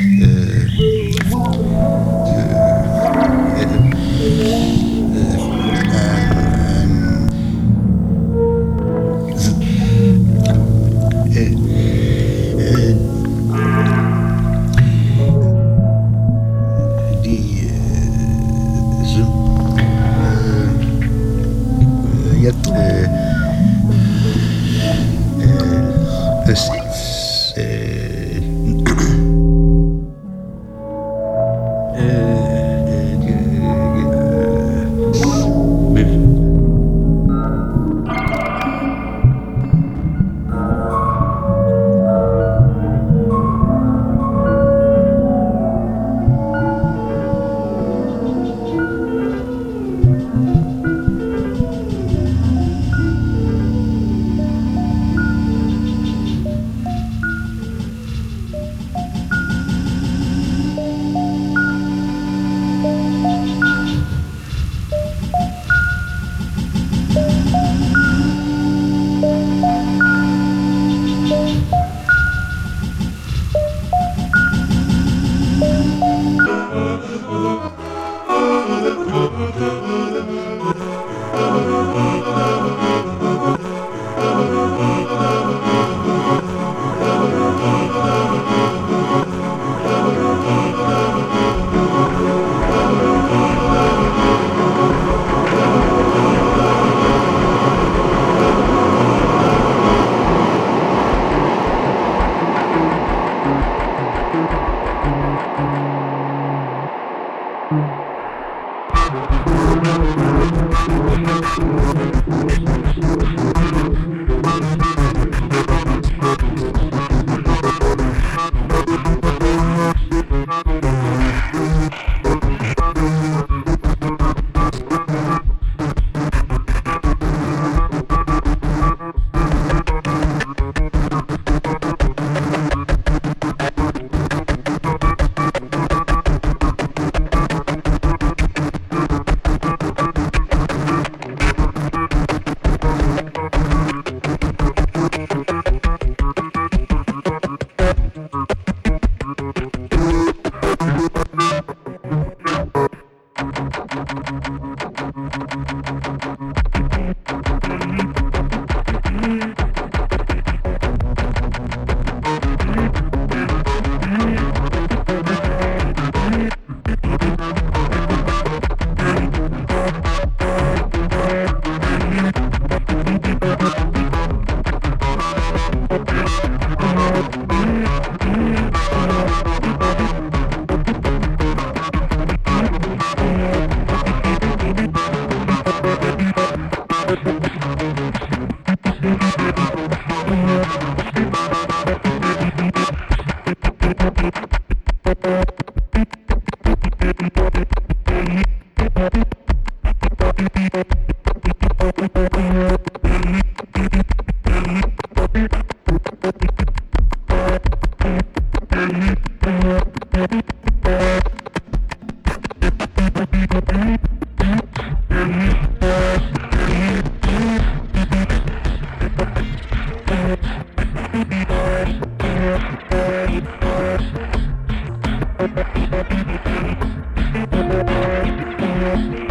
Yeah. you.